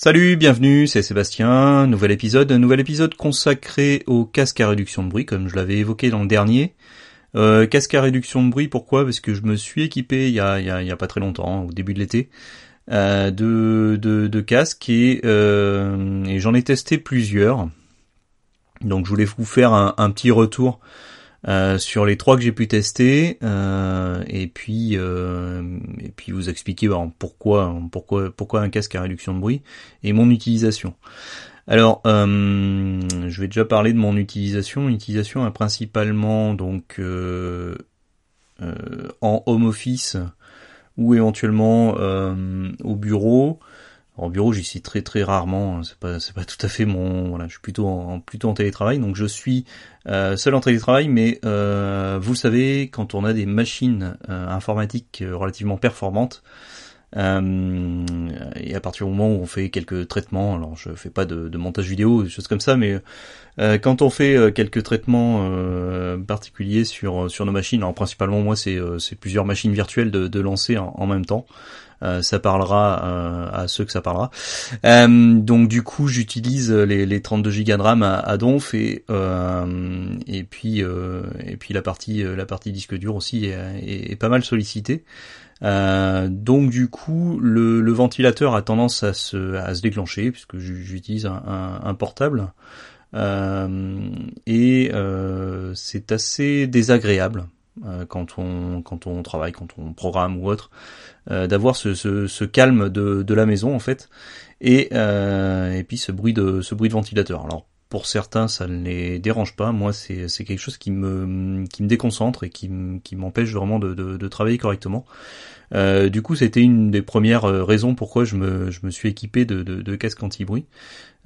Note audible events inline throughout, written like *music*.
Salut, bienvenue, c'est Sébastien, nouvel épisode, nouvel épisode consacré au casque à réduction de bruit, comme je l'avais évoqué dans le dernier. Euh, casque à réduction de bruit, pourquoi? Parce que je me suis équipé il y a, il y a, pas très longtemps, au début de l'été, euh, de, de, de casques et, euh, et j'en ai testé plusieurs. Donc je voulais vous faire un petit retour euh, sur les trois que j'ai pu tester euh, et puis euh, et puis vous expliquer pourquoi pourquoi pourquoi un casque à réduction de bruit et mon utilisation. Alors je vais déjà parler de mon utilisation. L'utilisation est principalement donc en home office ou éventuellement au bureau en bureau, j'y suis très très rarement. Hein. C'est pas pas tout à fait mon voilà. Je suis plutôt en plutôt télétravail, donc je suis euh, seul en télétravail. Mais euh, vous savez, quand on a des machines euh, informatiques relativement performantes, et à partir du moment où on fait quelques traitements, alors je fais pas de, montage vidéo, des choses comme ça, mais quand on fait quelques traitements particuliers sur sur nos machines, alors principalement moi c'est c'est plusieurs machines virtuelles de, lancer en même temps. Euh, ça parlera euh, à ceux que ça parlera. Euh, donc du coup, j'utilise les, les 32 Go de RAM à, Donf et et puis et puis la partie la partie disque dur aussi est, pas mal sollicitée. Donc du coup, le, le, ventilateur a tendance à se, à se déclencher puisque j'utilise un, un, portable et c'est assez désagréable quand on quand on travaille, quand on programme ou autre. Euh, d'avoir ce, ce, ce, calme de, de, la maison en fait, et, euh, et puis ce bruit de ce bruit de ventilateur. Alors pour certains, ça ne les dérange pas. Moi, c'est quelque chose qui me, qui me déconcentre et qui, qui m'empêche vraiment de, de, de, travailler correctement. Euh, du coup, c'était une des premières euh, raisons pourquoi je me, je me suis équipé de, de, de casque anti-bruit,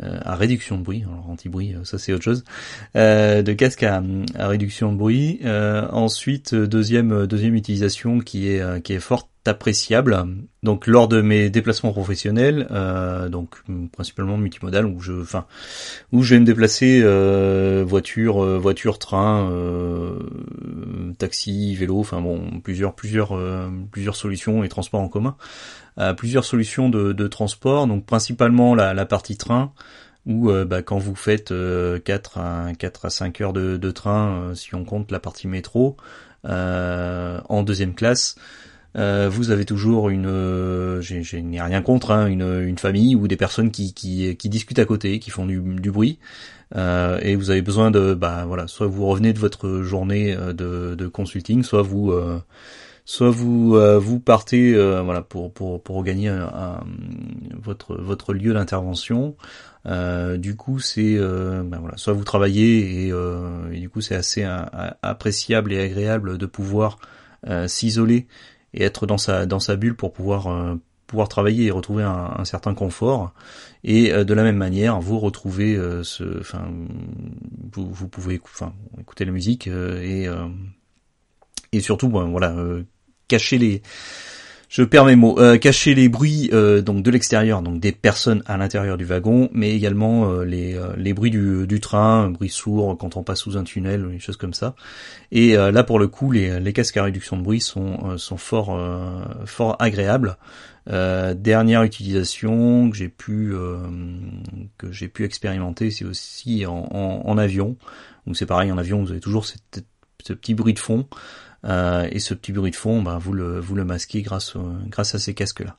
euh, à réduction de bruit. Alors anti-bruit, euh, ça c'est autre chose. Euh, de casque à, à, réduction de bruit. ensuite, deuxième, deuxième utilisation qui est, qui est forte appréciable. Donc lors de mes déplacements professionnels, euh, donc principalement multimodal, où je, enfin, où je vais me déplacer euh, voiture, euh, voiture, train, euh, taxi, vélo, enfin bon, plusieurs, plusieurs, plusieurs solutions et transports en commun, plusieurs solutions de, de, transport. Donc principalement la, partie train. Où bah, quand vous faites 4 à 4 à 5 heures de train, si on compte la partie métro, en deuxième classe, euh, vous avez toujours une, euh, je n'ai rien contre, hein, une, une, famille ou des personnes qui, qui, qui discutent à côté, qui font du, du bruit, euh, et vous avez besoin de, bah voilà, soit vous revenez de votre journée euh, de, de consulting, soit vous, soit vous vous partez, voilà, pour pour pour gagner un, votre votre lieu d'intervention. du coup, c'est, bah, voilà, soit vous travaillez et, et du coup c'est assez appréciable et agréable de pouvoir s'isoler et être dans sa dans sa bulle pour pouvoir euh, pouvoir travailler et retrouver un, un certain confort. Et euh, de la même manière, vous retrouvez euh, ce, enfin, vous, vous pouvez, enfin, écouter la musique et et surtout, ben, voilà, cacher les je perds mes mots. Euh, cacher les bruits euh, donc de l'extérieur, donc des personnes à l'intérieur du wagon, mais également euh, les, les bruits du, du train, bruits sourds quand on passe sous un tunnel, des choses comme ça. Et là pour le coup, les, les casques à réduction de bruit sont, sont fort, fort agréables. dernière utilisation que j'ai pu que j'ai pu expérimenter, c'est aussi en, en, avion. Donc c'est pareil en avion, vous avez toujours cette, ce petit bruit de fond. Euh, et ce petit bruit de fond, ben, vous le vous le masquez grâce grâce à ces casques là.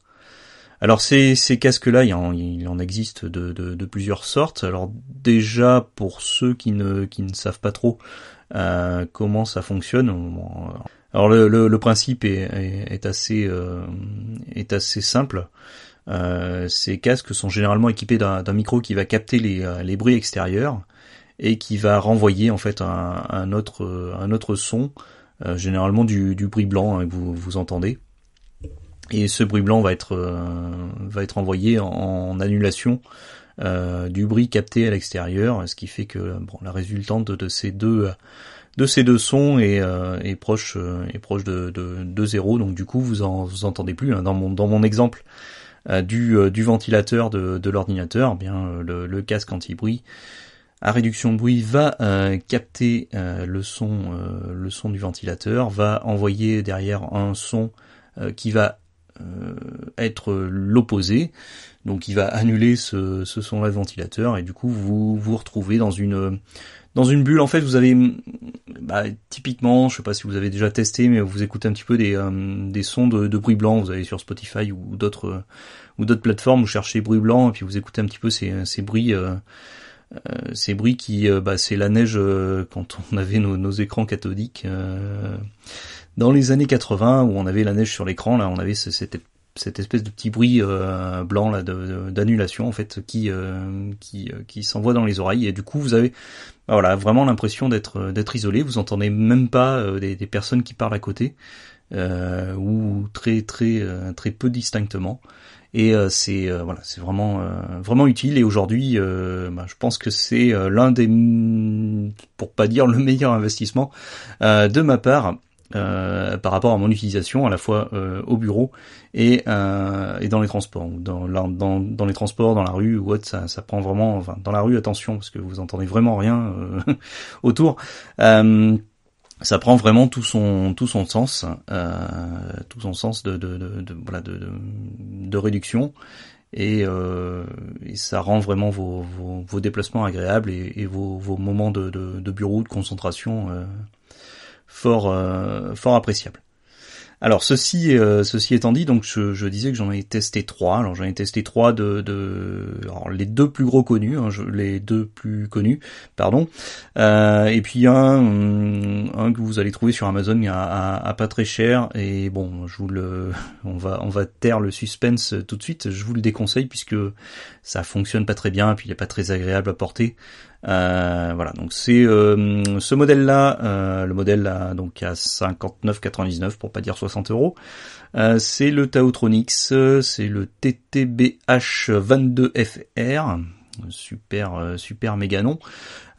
Alors ces, ces casques-là, il, il, en existe de, de, de, plusieurs sortes. Alors déjà pour ceux qui ne, qui ne savent pas trop euh, comment ça fonctionne, alors le, le, le principe est, est, assez, euh, est assez simple. Euh, ces casques sont généralement équipés d'un micro qui va capter les, les bruits extérieurs et qui va renvoyer en fait un, un autre, un autre son euh, généralement du, bruit blanc hein, vous, vous entendez. Et ce bruit blanc va être, euh, va être envoyé en, annulation euh, du bruit capté à l'extérieur, ce qui fait que bon, la résultante de ces deux de ces deux sons est, est proche est proche de, de, zéro, donc du coup vous en vous entendez plus. Hein. Dans mon dans mon exemple du, du ventilateur de, de l'ordinateur, eh bien le, le casque anti-bruit à réduction de bruit va euh, capter euh, le son, euh, le son du ventilateur, va envoyer derrière un son qui va être l'opposé. Donc il va annuler ce, ce son-là de ventilateur et du coup vous vous retrouvez dans une dans une bulle. En fait, vous avez bah, typiquement, je sais pas si vous avez déjà testé, mais vous écoutez un petit peu des, des sons de, de, bruit blanc. Vous allez sur Spotify ou d'autres ou d'autres plateformes, vous cherchez bruit blanc et puis vous écoutez un petit peu ces, ces bruits. Ces bruits qui, bah, c'est la neige quand on avait nos, nos écrans cathodiques dans les années 80 où on avait la neige sur l'écran. Là, on avait cette cette espèce de petit bruit euh, blanc là d'annulation en fait qui euh, qui euh, qui s'envoie dans les oreilles et du coup vous avez bah, voilà vraiment l'impression d'être d'être isolé vous entendez même pas des, des, personnes qui parlent à côté ou très très très peu distinctement et c'est voilà c'est vraiment vraiment utile et aujourd'hui bah, je pense que c'est l'un des pour pas dire le meilleur investissement de ma part euh, par rapport à mon utilisation à la fois euh, au bureau et, euh, et dans les transports. Dans, dans, dans les transports, dans la rue ou autre, ça, ça prend vraiment... Enfin, dans la rue, attention, parce que vous entendez vraiment rien *laughs* autour. Ça prend vraiment tout son tout son sens, tout son sens de de, de, voilà de, de, réduction et, euh, et, ça rend vraiment vos, vos, vos déplacements agréables et, et vos, vos, moments de, de, de bureau, de concentration euh, fort, euh, fort appréciable. Alors ceci, euh, ceci étant dit, donc je, disais que j'en ai testé trois. Alors j'en ai testé trois de, de les deux plus gros connus, hein, les deux plus connus, pardon. Euh, et puis un, un que vous allez trouver sur Amazon à, à, pas très cher. Et bon, je vous le, *laughs* on va, on va taire le suspense tout de suite. Je vous le déconseille puisque ça fonctionne pas très bien, et puis il est pas très agréable à porter. Euh, voilà, donc c'est euh, ce modèle-là, euh, le modèle là, donc à 59,99 pour pas dire 60 euros. c'est le Taotronix, c'est le TTBH22FR, super super méga nom.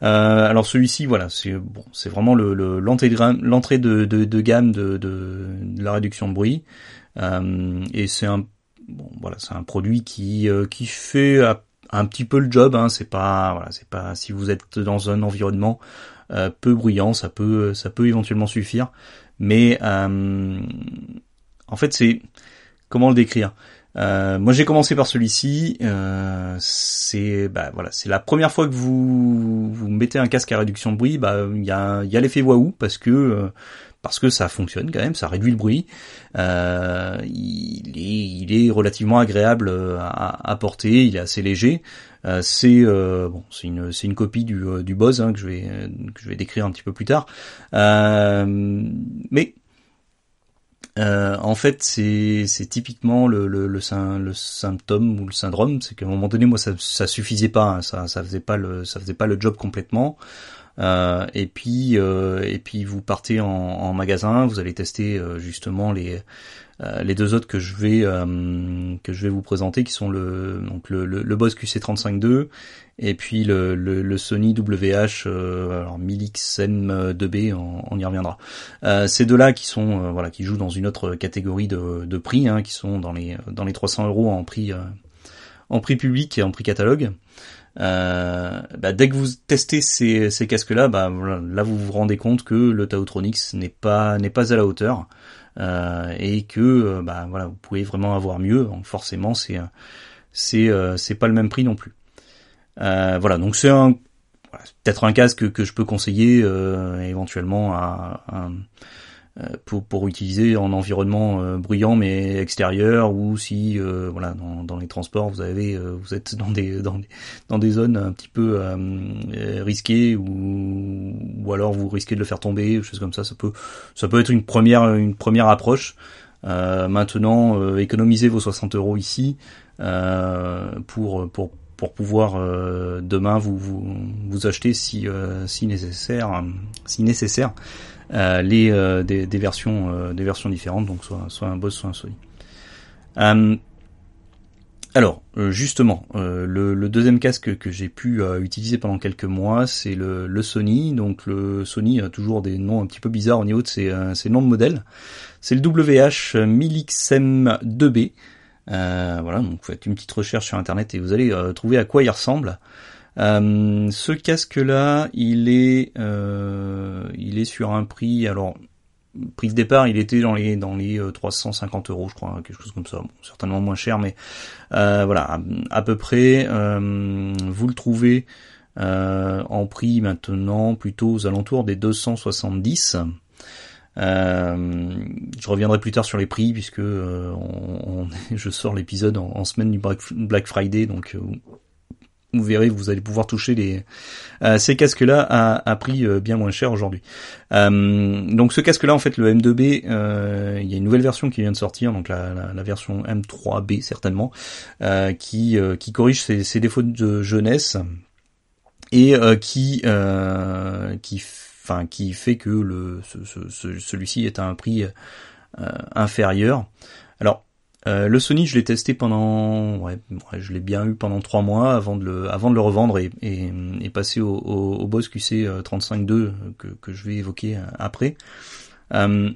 alors celui-ci, voilà, c'est bon, c'est vraiment le l'entrée de, de, de, gamme de, la réduction de bruit. et c'est un bon, voilà, c'est un produit qui qui fait à un petit peu le job. Hein, c'est pas si vous êtes dans un environnement euh, peu bruyant, ça peut éventuellement suffire. Mais euh, en fait, c'est comment le décrire? Euh, moi j'ai commencé par celui-ci. C'est bah voilà, c'est la première fois que vous mettez un casque à réduction de bruit. Bah il y a y a l'effet waouh parce que parce que ça fonctionne quand même, ça réduit le bruit. Euh, il, est, relativement agréable euh, à, porter, il est assez léger. Euh, c'est une copie du du Bose hein, que je vais décrire un petit peu plus tard. mais en fait, c'est typiquement le symptôme ou le syndrome, c'est qu'à un moment donné, moi, ça suffisait pas, hein, ça ça faisait pas le job complètement. Euh, et puis euh, et puis vous partez en, en, magasin, vous allez tester euh, justement les les deux autres que je vais que je vais vous présenter, qui sont le donc le, le, le Boss QC35 et puis le, le, le Sony WH alors 1000XM2B, on, on, y reviendra. ces deux-là qui sont voilà qui jouent dans une autre catégorie de, de prix, hein, qui sont dans les dans les 300 euros en prix en prix public et en prix catalogue. Euh, bah, dès que vous testez ces, ces casques-là, bah, là vous vous rendez compte que le Taotronix n'est pas n'est pas à la hauteur euh, et que euh, bah, voilà vous pouvez vraiment avoir mieux. Donc forcément c'est c'est c'est pas le même prix non plus. voilà donc c'est un peut-être un casque que je peux conseiller éventuellement à, à euh, pour, pour utiliser en environnement euh, bruyant mais extérieur ou si euh, voilà dans, dans, les transports vous avez vous êtes dans des dans des, dans des zones un petit peu risquées ou ou alors vous risquez de le faire tomber choses comme ça. Ça peut ça peut être une première une première approche. Maintenant économisez vos 60 euros ici pour pour pour pouvoir demain vous, vous vous acheter si si nécessaire si nécessaire. euh, les euh, des, des, versions euh, des versions différentes, donc soit soit un Boss, soit un Sony. alors justement, le, le, deuxième casque que j'ai pu utiliser pendant quelques mois, c'est le, le, Sony. Donc le Sony a toujours des noms un petit peu bizarres au niveau de ses, ses noms de modèles. C'est le WH 1000XM2B. voilà, donc vous faites une petite recherche sur internet et vous allez trouver à quoi il ressemble. Euh, ce casque-là, il est, euh, il est sur un prix. Alors, prix de départ, il était dans les dans les 350 euros, je crois, quelque chose comme ça. Bon, certainement moins cher, mais voilà, à, peu près. vous le trouvez en prix maintenant plutôt aux alentours des 270. Euh, je reviendrai plus tard sur les prix puisque euh, *laughs* je sors l'épisode en, semaine du Black Friday, donc euh, vous verrez, vous allez pouvoir toucher les ces casques-là à, à, prix bien moins cher aujourd'hui. donc ce casque-là, en fait, le M2B, il y a une nouvelle version qui vient de sortir, donc la, la, version M3B certainement, qui qui corrige ses, ses, défauts de jeunesse et qui qui enfin qui fait que le ce, celui-ci est à un prix euh, inférieur. Alors euh, le Sony, je l'ai testé pendant, ouais, je l'ai bien eu pendant trois mois avant de le, avant de le revendre et, et, passer au, au, Boss QC 35.2 que, que je vais évoquer euh, après. Euh,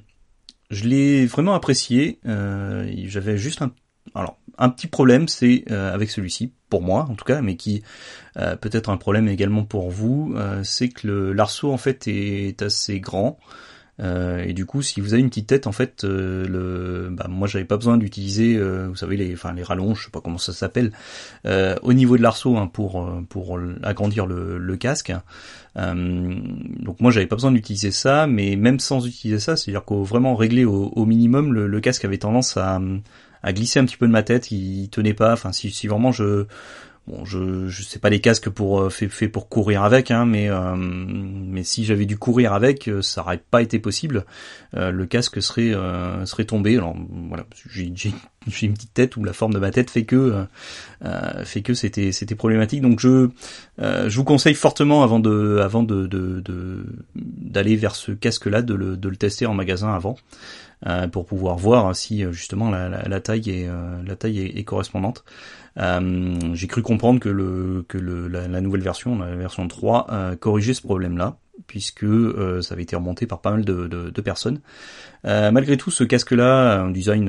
je l'ai vraiment apprécié. Euh, J'avais juste un, alors un petit problème, c'est avec celui-ci pour moi en tout cas, mais qui euh, peut être un problème également pour vous, euh, c'est que l'arceau en fait est assez grand. Euh, et du coup, si vous avez une petite tête, en fait, le, bah, moi, j'avais pas besoin d'utiliser, vous savez, les, enfin, les rallonges, je sais pas comment ça s'appelle, au niveau de l'arceau hein, pour pour agrandir le, le casque. donc moi, j'avais pas besoin d'utiliser ça, mais même sans utiliser ça, c'est-à-dire qu'au vraiment réglé au, au minimum, le, le, casque avait tendance à à glisser un petit peu de ma tête, il, tenait pas. Enfin, si, si vraiment je Bon, je je sais pas des casques pour euh, fait, fait pour courir avec, hein, mais euh, mais si j'avais dû courir avec, euh, ça aurait pas été possible. le casque serait serait tombé. Alors voilà, j'ai *laughs* j'ai une petite tête où la forme de ma tête fait que fait que c'était c'était problématique. Donc je je vous conseille fortement avant de avant de d'aller vers ce casque là de le de le tester en magasin avant. Euh, pour pouvoir voir si euh, justement la, la, taille est euh, la taille est, correspondante. J'ai cru comprendre que le que le, la, nouvelle version, la version 3, corrigeait ce problème-là puisque ça avait été remonté par pas mal de, de, de personnes. malgré tout, ce casque-là, un design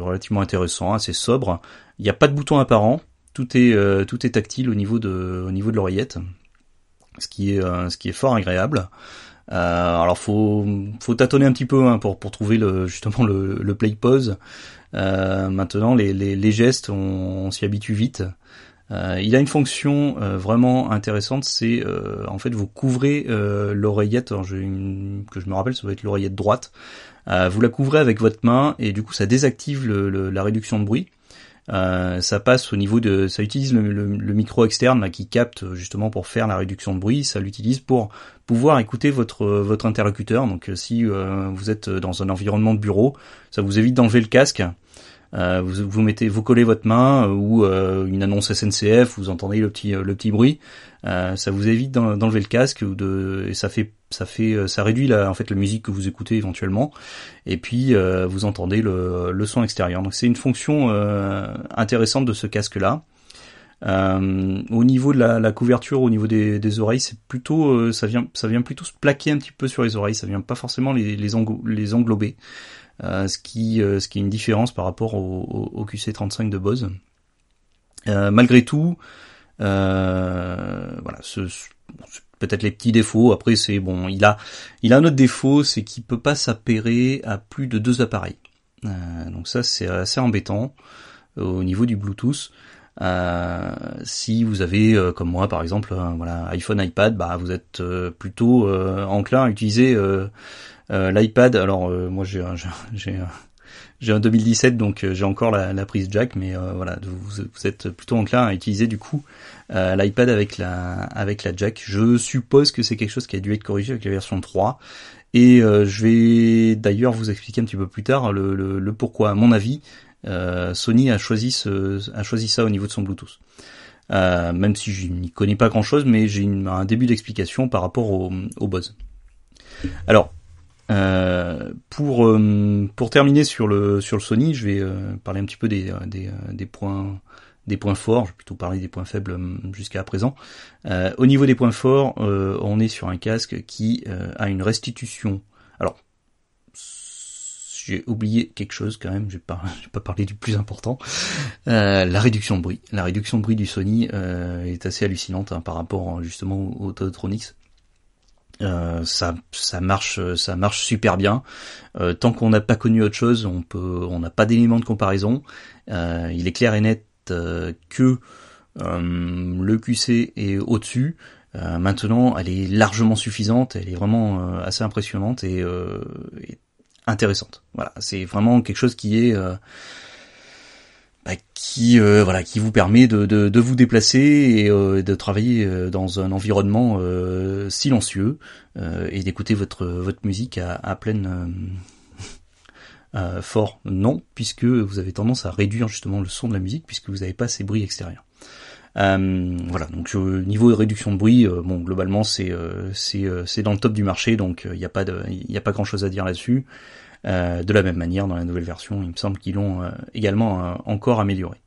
relativement intéressant, assez sobre. Il n'y a pas de bouton apparent, tout est tout est tactile au niveau de au niveau de l'oreillette, ce qui est ce qui est fort agréable. Euh, alors faut faut tâtonner un petit peu hein, pour pour trouver le justement le, le play pause. Euh, maintenant les, les, les gestes on, s'y habitue vite. Euh, il a une fonction euh, vraiment intéressante, c'est euh, en fait vous couvrez l'oreillette, que je me rappelle, ça doit être l'oreillette droite. vous la couvrez avec votre main et du coup ça désactive le, la réduction de bruit. Euh, ça passe au niveau de, ça utilise le, micro externe là, qui capte justement pour faire la réduction de bruit. Ça l'utilise pour pouvoir écouter votre votre interlocuteur. Donc euh, si euh, vous êtes dans un environnement de bureau, ça vous évite d'enlever le casque. Euh, vous, vous mettez, vous collez votre main ou une annonce SNCF, vous entendez le petit le petit bruit. Ça vous évite d'enlever le casque ou de et ça fait ça fait euh, ça réduit la, en fait la musique que vous écoutez éventuellement. Et puis euh, vous entendez le, le, son extérieur. Donc c'est une fonction euh, intéressante de ce casque là au niveau de la, la, couverture au niveau des, des oreilles c'est plutôt ça vient ça vient plutôt se plaquer un petit peu sur les oreilles. Ça vient pas forcément les les, englober. Ce qui ce qui est une différence par rapport au, au, QC35 de Bose. Malgré tout voilà ce peut-être les petits défauts. Après, c'est bon, il a, il a un autre défaut, c'est qu'il peut pas s'appairer à plus de deux appareils. Euh, donc ça, c'est assez embêtant euh, au niveau du Bluetooth. Euh, si vous avez, comme moi par exemple, voilà, iPhone, iPad, bah vous êtes plutôt enclin à utiliser l'iPad. Alors moi j'ai, j'ai j'ai un 2017 donc j'ai encore la, prise jack mais voilà vous, vous, êtes plutôt enclin à utiliser du coup euh, l'iPad avec la avec la jack. Je suppose que c'est quelque chose qui a dû être corrigé avec la version 3. Et euh, je vais d'ailleurs vous expliquer un petit peu plus tard le, le, pourquoi. À mon avis, euh, Sony a choisi ce, a choisi ça au niveau de son Bluetooth. même si je n'y connais pas grand chose, mais j'ai un début d'explication par rapport au, au Buzz. Alors, euh, pour pour terminer sur le sur le Sony, je vais parler un petit peu des des, des points des points forts, je vais plutôt parler des points faibles jusqu'à présent. Euh, au niveau des points forts, euh, on est sur un casque qui euh, a une restitution. Alors, j'ai oublié quelque chose quand même, j'ai pas, *laughs* pas parlé du plus important. la réduction de bruit. La réduction de bruit du Sony est assez hallucinante hein, par rapport justement au Todotronics. Euh, ça, ça marche, ça marche super bien. Euh, tant qu'on n'a pas connu autre chose, on peut, on n'a pas d'élément de comparaison. Euh, il est clair et net que le QC est au-dessus. maintenant, elle est largement suffisante. Elle est vraiment assez impressionnante et, et intéressante. Voilà, c'est vraiment quelque chose qui est qui euh, voilà qui vous permet de, de, vous déplacer et euh, de travailler euh, dans un environnement silencieux et d'écouter votre votre musique à, à pleine *laughs* fort. Non puisque vous avez tendance à réduire justement le son de la musique puisque vous n'avez pas ces bruits extérieurs. Voilà donc au niveau de réduction de bruit bon globalement c'est c'est dans le top du marché donc il n'y a pas de il a pas grand chose à dire là-dessus de la même manière, dans la nouvelle version, il me semble qu'ils l'ont euh, également euh, encore amélioré.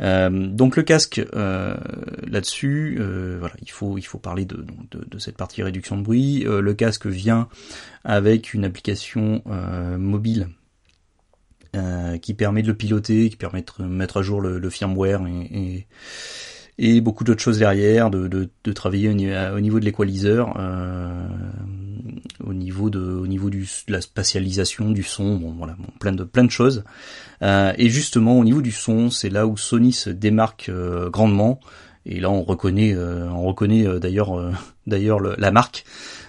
donc le casque là-dessus, voilà, il faut il faut parler de, cette partie réduction de bruit. le casque vient avec une application mobile qui permet de le piloter, qui permet de mettre à jour le, firmware et, beaucoup d'autres choses derrière, de, de, travailler au niveau de l'équaliseur au niveau de au niveau du, de la spatialisation du son, bon voilà, plein de plein de choses. Euh, et justement au niveau du son, c'est là où Sony se démarque euh, grandement. Et là on reconnaît euh, on reconnaît euh, d'ailleurs *laughs* d'ailleurs la marque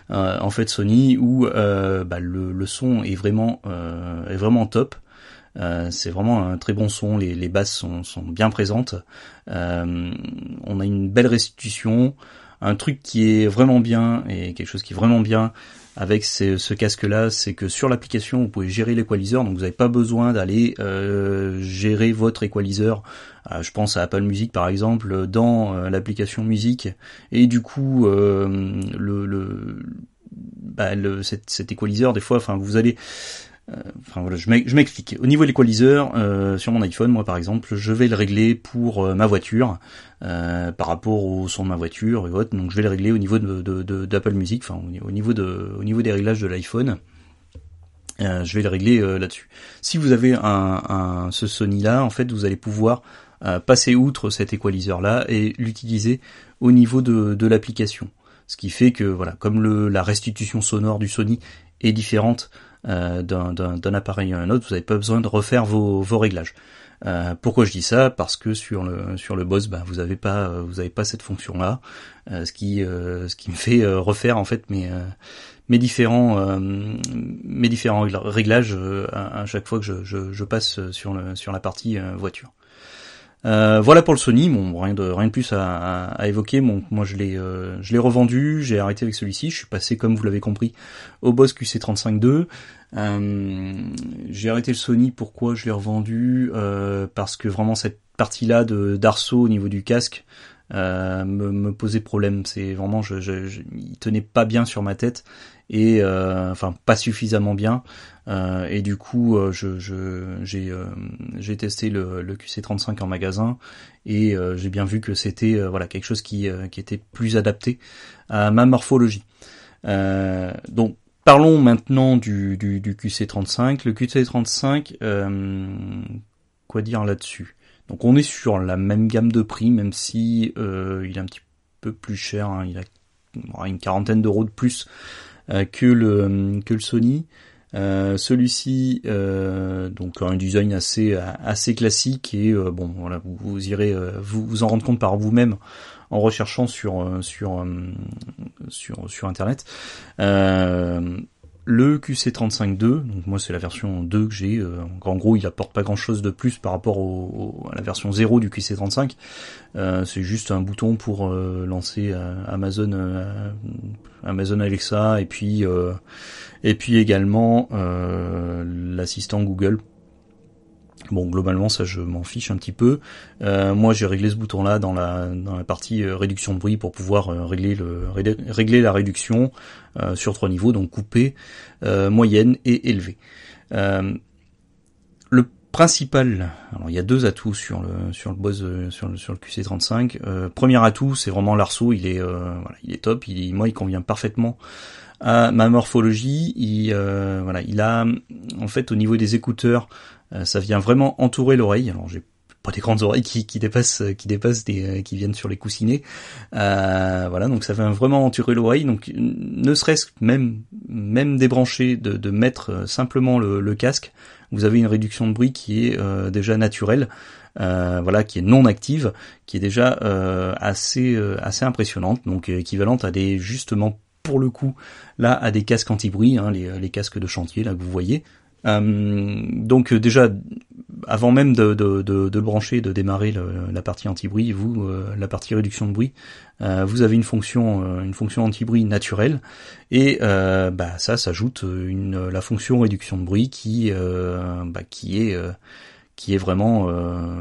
en fait Sony où bah, le, le, son est vraiment est vraiment top. C'est vraiment un très bon son, les, basses sont, bien présentes. on a une belle restitution, un truc qui est vraiment bien et quelque chose qui est vraiment bien, avec ce casque-là, c'est que sur l'application, vous pouvez gérer l'équaliseur, donc vous n'avez pas besoin d'aller euh, gérer votre équaliseur. Euh, je pense à Apple Music par exemple, dans euh, l'application musique, et du coup, le, le, bah, le cet, cet, équaliseur, des fois, enfin, vous allez euh, enfin voilà, je m'explique. Au niveau de l'équaliseur, euh, sur mon iPhone, moi par exemple, je vais le régler pour euh, ma voiture, par rapport au son de ma voiture et autres. Donc je vais le régler au niveau de d'Apple Music, enfin au niveau de au niveau des réglages de l'iPhone. je vais le régler là-dessus. Si vous avez un, un ce Sony là, en fait, vous allez pouvoir passer outre cet équaliseur là et l'utiliser au niveau de, de l'application. Ce qui fait que voilà, comme le, la restitution sonore du Sony est différente euh, d'un appareil à un autre, vous n'avez pas besoin de refaire vos, vos réglages. Euh, pourquoi je dis ça? Parce que sur le sur le boss, bah, vous n'avez pas vous avez pas cette fonction là, euh, ce qui ce qui me fait refaire en fait mes mes différents mes différents réglages à, chaque fois que je, je, je, passe sur le sur la partie voiture. Euh, voilà pour le Sony, bon rien de rien de plus à, à, évoquer. Moi je l'ai euh, je l'ai revendu, j'ai arrêté avec celui-ci. Je suis passé comme vous l'avez compris au Boss QC35 Euh, j'ai arrêté le Sony. Pourquoi je l'ai revendu? Parce que vraiment cette partie-là de d'arceau au niveau du casque me, me, posait problème. C'est vraiment je, je, je, il tenait pas bien sur ma tête et enfin pas suffisamment bien. Euh, et du coup, euh, je, j'ai, euh, j'ai testé le, le, QC35 en magasin et j'ai bien vu que c'était voilà quelque chose qui, qui était plus adapté à ma morphologie. donc Parlons maintenant du, du, du, QC35. Le QC35, quoi dire là-dessus? Donc on est sur la même gamme de prix, même si il est un petit peu plus cher. Hein. il a une quarantaine d'euros de plus que le que le Sony. Euh, celui-ci, euh, donc un design assez classique et euh, bon voilà vous, vous irez vous, en rendre compte par vous-même en recherchant sur internet. Le QC35.2, donc moi c'est la version 2 que j'ai. en gros, il apporte pas grand chose de plus par rapport au, à la version 0 du QC35. c'est juste un bouton pour lancer Amazon Amazon Alexa et puis et puis également euh, l'assistant Google. Bon, globalement, ça, je m'en fiche un petit peu. Euh, moi, j'ai réglé ce bouton-là dans la dans la partie euh, réduction de bruit pour pouvoir régler le régler la réduction sur trois niveaux, donc coupé, moyenne et élevé. le principal, alors il y a deux atouts sur le sur le boss sur le sur le QC35. premier atout, c'est vraiment l'arceau, il est voilà, il est top, il moi il convient parfaitement à ma morphologie. Il, euh, voilà, il a en fait au niveau des écouteurs, euh, ça vient vraiment entourer l'oreille. Alors j'ai pas des grandes oreilles qui, qui dépassent qui dépassent des qui viennent sur les coussinets. voilà, donc ça fait vraiment enturer l'oreille. Donc ne serait-ce même même débrancher de, mettre simplement le, casque, vous avez une réduction de bruit qui est déjà naturelle. Euh, voilà, qui est non active, qui est déjà euh, assez euh, assez impressionnante, donc équivalente à des justement pour le coup là à des casques anti-bruit, hein, les, les, casques de chantier là que vous voyez. Donc déjà avant même de, le brancher, de démarrer la partie anti-bruit, vous la partie réduction de bruit, vous avez une fonction une fonction anti-bruit naturelle et bah, ça s'ajoute une la fonction réduction de bruit qui bah, qui est qui est vraiment euh,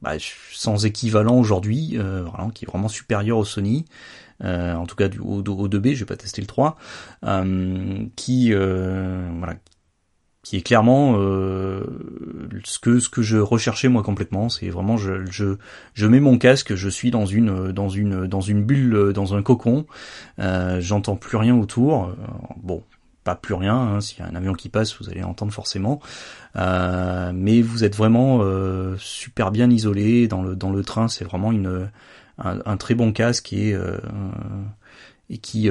bah, sans équivalent aujourd'hui, euh, qui est vraiment supérieur au Sony. Euh, en tout cas du, au, 2B, je vais pas tester le 3, qui voilà, qui est clairement ce que ce que je recherchais moi complètement. C'est vraiment je, je je mets mon casque, je suis dans une dans une dans une bulle, dans un cocon, j'entends plus rien autour. Bon, plus rien. Hein. S'il y a un avion qui passe, vous allez entendre forcément. Euh, mais vous êtes vraiment euh, super bien isolé dans le dans le train. C'est vraiment une un, très bon casque et euh, et qui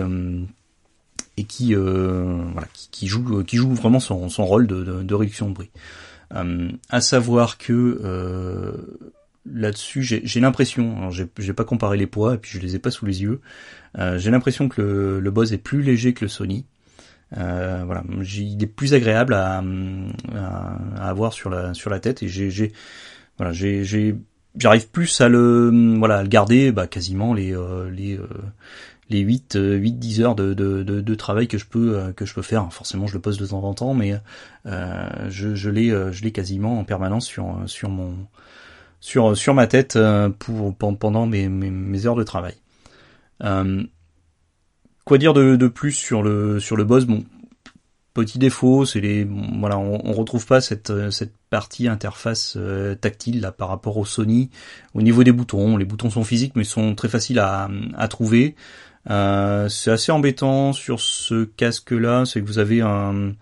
et qui voilà qui, joue qui joue vraiment son, son rôle de, de, réduction de bruit. à savoir que là-dessus, j'ai l'impression, j'ai pas comparé les poids et puis je les ai pas sous les yeux, j'ai l'impression que le, le Bose est plus léger que le Sony. Euh, voilà, il est plus agréable à, à, avoir sur la sur la tête et j'ai voilà j'ai j'arrive plus à le voilà à le garder bah quasiment les euh, les euh, les 8 8 10 heures de, de, de, de, travail que je peux que je peux faire. Forcément je le pose de temps en temps mais je je l'ai je l'ai quasiment en permanence sur sur mon sur sur ma tête pour pendant mes, mes, mes heures de travail. Quoi dire de, de, plus sur le sur le boss? Bon, petit défaut, c'est les voilà, on, on, retrouve pas cette cette partie interface euh, tactile là par rapport au Sony. Au niveau des boutons, les boutons sont physiques mais sont très faciles à, à trouver. Euh, c'est assez embêtant sur ce casque là, c'est que vous avez un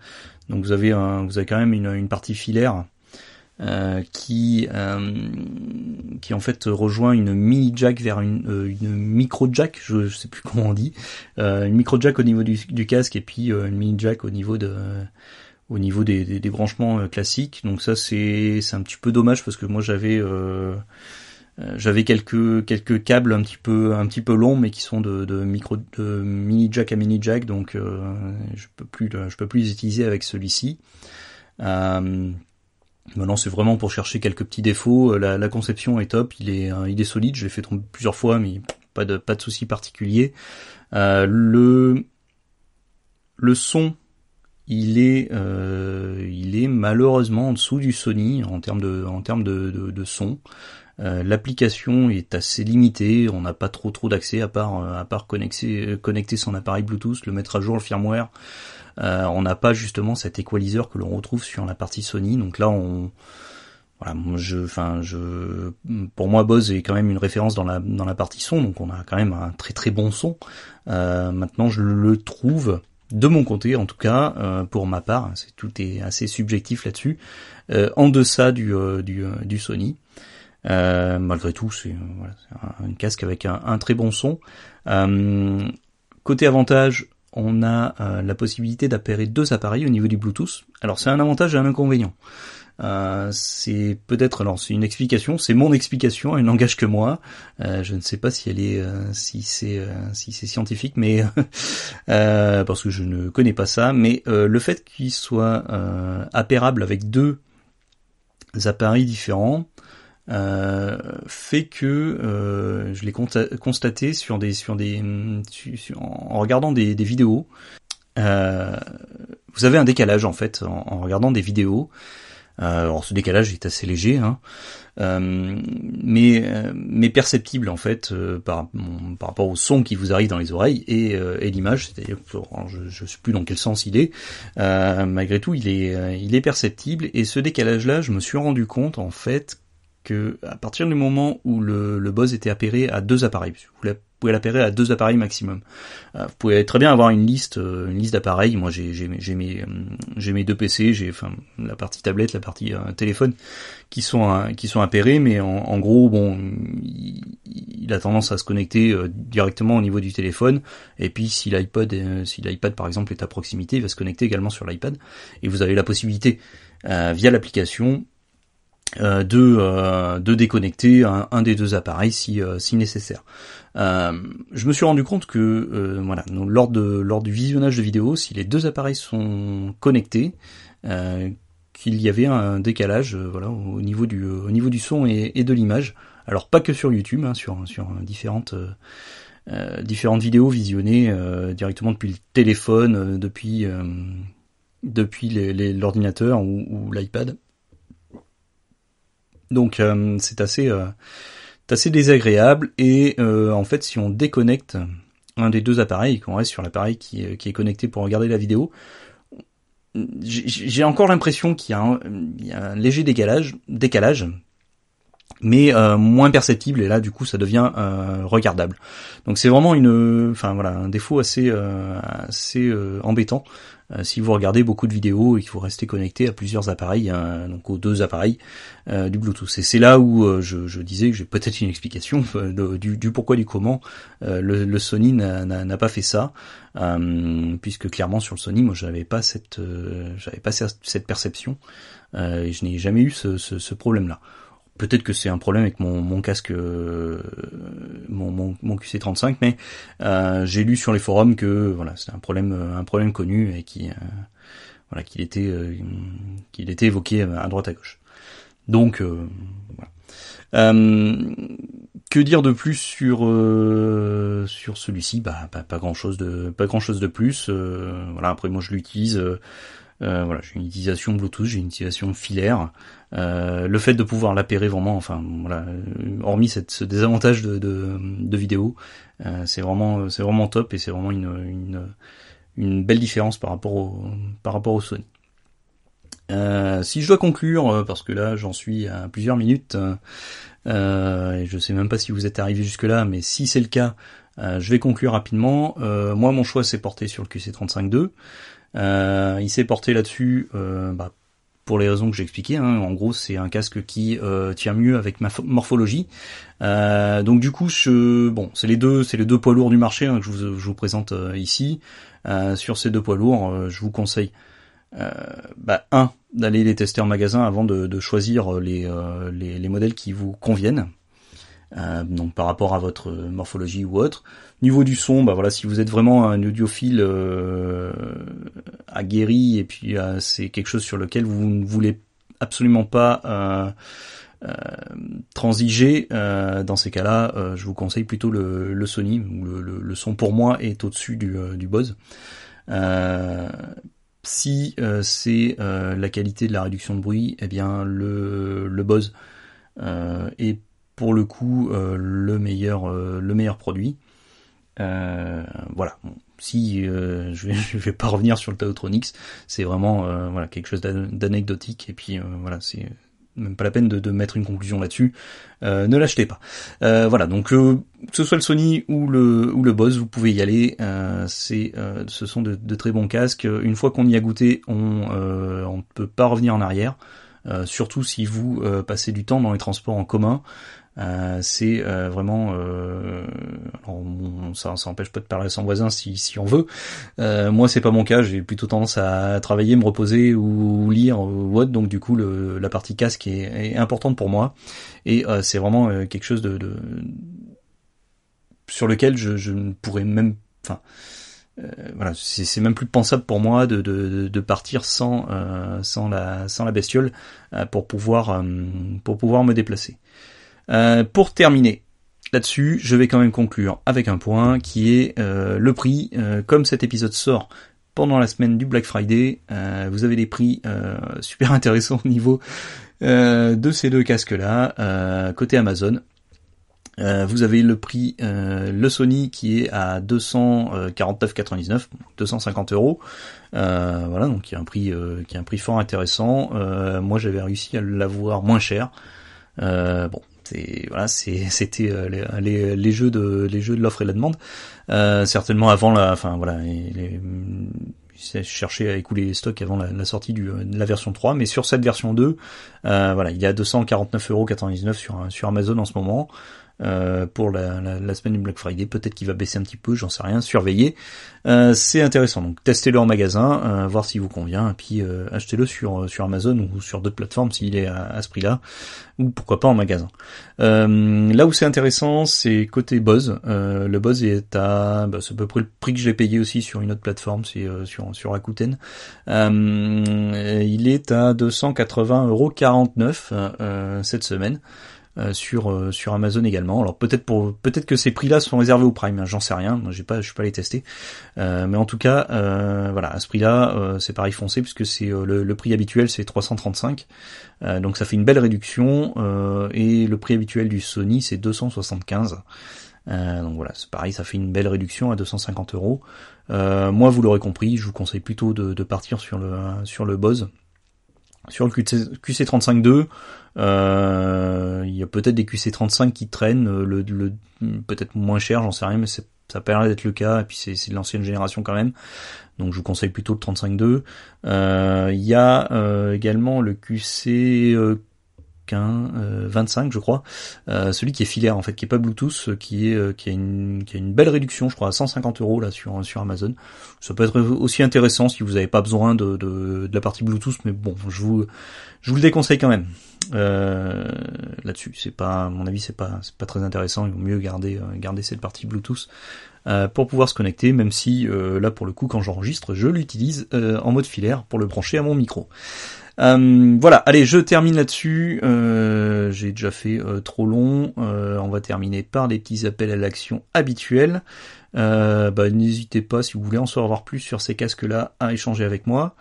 donc vous avez un vous avez quand même une, une partie filaire euh, qui euh, qui en fait rejoint une mini jack vers une, euh, une micro jack, je, sais plus *laughs* comment on dit, une micro jack au niveau du, casque et puis une mini jack au niveau de au niveau des, des, branchements classiques. Donc ça c'est c'est un petit peu dommage parce que moi j'avais j'avais quelques quelques câbles un petit peu un petit peu longs mais qui sont de, de micro de mini jack à mini jack donc je peux plus je peux plus les utiliser avec celui-ci. Euh, Maintenant, c'est vraiment pour chercher quelques petits défauts. Euh, la, la conception est top, il est, euh, il est solide. Je l'ai fait tomber plusieurs fois, mais pas de pas de souci particulier. Euh, le le son, il est euh, il est malheureusement en dessous du Sony en termes de en de, de, de son. Euh, L'application est assez limitée, on n'a pas trop trop d'accès à part à part connecter connecter son appareil Bluetooth, le mettre à jour le firmware. Euh, on n'a pas justement cet équaliseur que l'on retrouve sur la partie Sony. Donc là, on voilà, je, je, pour moi, Bose est quand même une référence dans la dans la partie son, donc on a quand même un très très bon son. Euh, maintenant, je le trouve de mon côté, en tout cas, euh, pour ma part, c'est tout est assez subjectif là-dessus, en deçà du du, du Sony. malgré tout, c'est voilà, un, casque avec un, un très bon son. côté avantage, on a euh, la possibilité d'appairer deux appareils au niveau du Bluetooth. Alors c'est un avantage et un inconvénient. Euh, c'est peut-être alors c'est une explication, c'est mon explication, elle n'engage que moi. Euh, je ne sais pas si elle est si c'est si c'est scientifique, mais *laughs* parce que je ne connais pas ça. Mais le fait qu'il soit appairable avec deux appareils différents, euh, fait que euh, je l'ai constaté sur des sur des en regardant des, vidéos. Euh, vous avez un décalage en fait en, regardant des vidéos. alors ce décalage est assez léger, hein, mais mais perceptible en fait par par rapport au son qui vous arrive dans les oreilles et, et l'image. C'est-à-dire, je, je sais plus dans quel sens il est. malgré tout, il est il est perceptible et ce décalage-là, je me suis rendu compte en fait que à partir du moment où le, le buzz était appairé à deux appareils, vous pouvez la pairer à deux appareils maximum. Euh, vous pouvez très bien avoir une liste, euh, une liste d'appareils. Moi, j'ai mes euh, j'ai mes deux PC, j'ai enfin la partie tablette, la partie téléphone, qui sont qui sont appairés, mais en, gros, bon, il, a tendance à se connecter directement au niveau du téléphone. Et puis, si l'iPod, si l'iPad par exemple est à proximité, il va se connecter également sur l'iPad. Et vous avez la possibilité via l'application euh, de, euh, de déconnecter un, des deux appareils si, euh, si nécessaire. je me suis rendu compte que voilà, lors, de, lors du visionnage de vidéos, si les deux appareils sont connectés, qu'il y avait un décalage voilà, au, niveau du, au niveau du son et, de l'image. Alors pas que sur YouTube, hein, sur, sur différentes, différentes vidéos visionnées directement depuis le téléphone, depuis, depuis l'ordinateur ou l'iPad. Donc euh, c'est assez, euh, désagréable et euh, en fait si on déconnecte un des deux appareils qu'on reste sur l'appareil qui, est connecté pour regarder la vidéo, j'ai encore l'impression qu'il y, y, a un léger décalage, décalage mais moins perceptible et là du coup ça devient regardable. Donc c'est vraiment une, enfin voilà, un défaut assez assez embêtant euh, si vous regardez beaucoup de vidéos et qu'il faut rester connecté à plusieurs appareils, hein, donc aux deux appareils euh, du Bluetooth. Et c'est là où euh, je, disais que j'ai peut-être une explication du, du, pourquoi du comment le, Sony n'a pas fait ça, puisque clairement sur le Sony, moi j'avais pas cette j'avais pas cette perception et je n'ai jamais eu ce, ce problème-là. Peut-être que c'est un problème avec mon, mon casque, euh, mon, mon, mon, QC35, mais euh, j'ai lu sur les forums que voilà, c'est un problème, un problème connu et qui, euh, voilà, qu'il était, qu'il était évoqué à droite à gauche. Donc, voilà. que dire de plus sur sur celui-ci? Bah, pas, pas grand chose de, pas grand chose de plus. voilà. Après, moi, je l'utilise. Voilà, j'ai une utilisation Bluetooth, j'ai une utilisation filaire. Euh, le fait de pouvoir l'appairer vraiment, enfin voilà, euh, hormis cette, ce désavantage de, de, vidéo, euh, c'est vraiment c'est vraiment top et c'est vraiment une, une, belle différence par rapport au par rapport au Sony. Euh, si je dois conclure, parce que là j'en suis à plusieurs minutes, euh, et je sais même pas si vous êtes arrivé jusque là, mais si c'est le cas, je vais conclure rapidement. moi mon choix s'est porté sur le QC35.2. il s'est porté là-dessus bah, pour les raisons que j'ai expliquées. Hein. En gros, c'est un casque qui euh, tient mieux avec ma morphologie. Euh, donc du coup, je, bon, c'est les deux, c'est les deux poids lourds du marché hein, que je vous, je vous présente euh, ici. sur ces deux poids lourds, je vous conseille bah, un d'aller les tester en magasin avant de, de choisir les, les, les modèles qui vous conviennent. Euh, donc par rapport à votre morphologie ou autre. Niveau du son, bah voilà, si vous êtes vraiment un audiophile euh, aguerri et puis euh, c'est quelque chose sur lequel vous ne voulez absolument pas euh, transiger, dans ces cas-là, je vous conseille plutôt le, le Sony. Où le, le, son pour moi est au-dessus du, du Bose. si c'est la qualité de la réduction de bruit, eh bien le, le Bose est pour le coup euh, le meilleur euh, le meilleur produit. Euh, voilà. si je vais *laughs* je vais pas revenir sur le Taotronics, c'est vraiment voilà quelque chose d'anecdotique et puis voilà c'est même pas la peine de, mettre une conclusion là-dessus. ne l'achetez pas. voilà, donc que ce soit le Sony ou le ou le Bose, vous pouvez y aller. c'est, ce sont de, de, très bons casques. Une fois qu'on y a goûté, on on ne peut pas revenir en arrière. surtout si vous passez du temps dans les transports en commun. Euh, c'est euh, vraiment euh, ça, ça empêche pas de parler à son voisin si, si on veut. moi c'est pas mon cas, j'ai plutôt tendance à travailler, me reposer ou, lire ou autre, donc du coup le, la partie casque est, est, importante pour moi et c'est vraiment quelque chose de, de, sur lequel je, je ne pourrais même, enfin voilà, c'est même plus pensable pour moi de, de, de partir sans sans la sans la bestiole pour pouvoir pour pouvoir me déplacer. Euh, pour terminer là-dessus, je vais quand même conclure avec un point qui est euh, le prix. Euh, comme cet épisode sort pendant la semaine du Black Friday, vous avez des prix super *laughs* intéressants au niveau de ces deux casques-là, côté Amazon. vous avez le prix, le Sony qui est à 249,99, 250 euros. voilà, donc il y a un prix, qui est un prix fort intéressant. moi, j'avais réussi à l'avoir moins cher. bon, c'est voilà, *laughs* c'était les, les, jeux de les jeux de l'offre et la demande. certainement avant la, enfin voilà, les, cherché à écouler les stocks avant la, sortie de la version 3, mais sur cette version 2, euh, voilà, il y a 249,99€ sur, sur Amazon en ce moment. Euh, pour la, la, semaine du Black Friday. Peut-être qu'il va baisser un petit peu, j'en sais rien. Surveillez. Euh, c'est intéressant. Donc testez-le en magasin, euh, voir s'il vous convient, et puis achetez-le sur sur Amazon ou sur d'autres plateformes s'il est à, ce prix-là, ou pourquoi pas en magasin. là où c'est intéressant, c'est côté Buzz. le Buzz est à, bah, c'est à peu près le prix que j'ai payé aussi sur une autre plateforme, c'est sur sur Rakuten. il est à 280,49€ cette semaine. Euh, sur euh, sur Amazon également. Alors peut-être pour peut-être que ces prix-là sont réservés au Prime, hein, j'en sais rien. Moi j'ai pas je pas les tester, euh, mais en tout cas voilà à ce prix-là c'est pareil foncé puisque c'est le, prix habituel c'est 335, donc ça fait une belle réduction et le prix habituel du Sony c'est 275. donc voilà, c'est pareil, ça fait une belle réduction à 250 euros. moi, vous l'aurez compris, je vous conseille plutôt de, de partir sur le sur le Bose sur le QC, QC35-2, euh, il y a peut-être des QC35 qui traînent, euh, le, le peut-être moins cher, j'en sais rien, mais ça paraît d'être le cas, et puis c'est de l'ancienne génération quand même. Donc je vous conseille plutôt le 35.2. Euh, il y a euh, également le QC 25 euh, je crois, euh, celui qui est filaire en fait, qui est pas Bluetooth, euh, qui est qui a une belle réduction, je crois à 150 euros là sur sur Amazon. Ça peut être aussi intéressant si vous n'avez pas besoin de, la partie Bluetooth, mais bon, je vous le déconseille quand même. Euh, là-dessus, c'est pas, à mon avis, c'est pas, pas très intéressant. Il vaut mieux garder, garder cette partie Bluetooth euh, pour pouvoir se connecter, même si là, pour le coup, quand j'enregistre, je l'utilise en mode filaire pour le brancher à mon micro. Euh, voilà, allez, je termine là-dessus. Euh, j'ai déjà fait euh, trop long. on va terminer par les petits appels à l'action habituels. Bah, n'hésitez pas, si vous voulez en savoir plus sur ces casques-là, à échanger avec moi.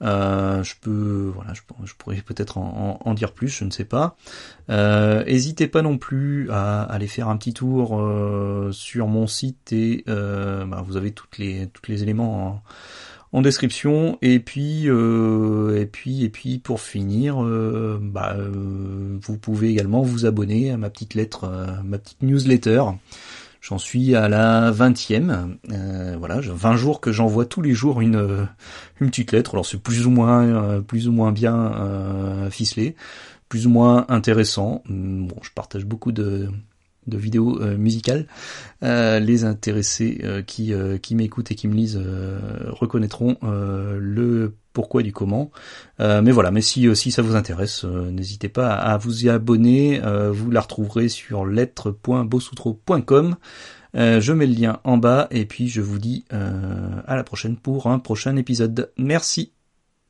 je peux, voilà, je, pourrais peut-être en, dire plus, je ne sais pas. N'hésitez pas non plus à, aller faire un petit tour sur mon site et bah, vous avez toutes les tous les éléments. En, en description. Et puis, euh, et puis, et puis, pour finir, euh, bah, euh, vous pouvez également vous abonner à ma petite lettre, ma petite newsletter. J'en suis à la vingtième. Euh, voilà, 20 jours que j'envoie tous les jours une, une petite lettre. Alors c'est plus ou moins, plus ou moins bien ficelé, plus ou moins intéressant. Bon, je partage beaucoup de de vidéos euh, musicales. Euh, les intéressés euh, qui, qui m'écoutent et qui me lisent reconnaîtront le pourquoi du comment. mais voilà, mais si, si ça vous intéresse, n'hésitez pas à, vous y abonner. vous la retrouverez sur lettre.bossoutro.com. je mets le lien en bas et puis je vous dis à la prochaine pour un prochain épisode. Merci.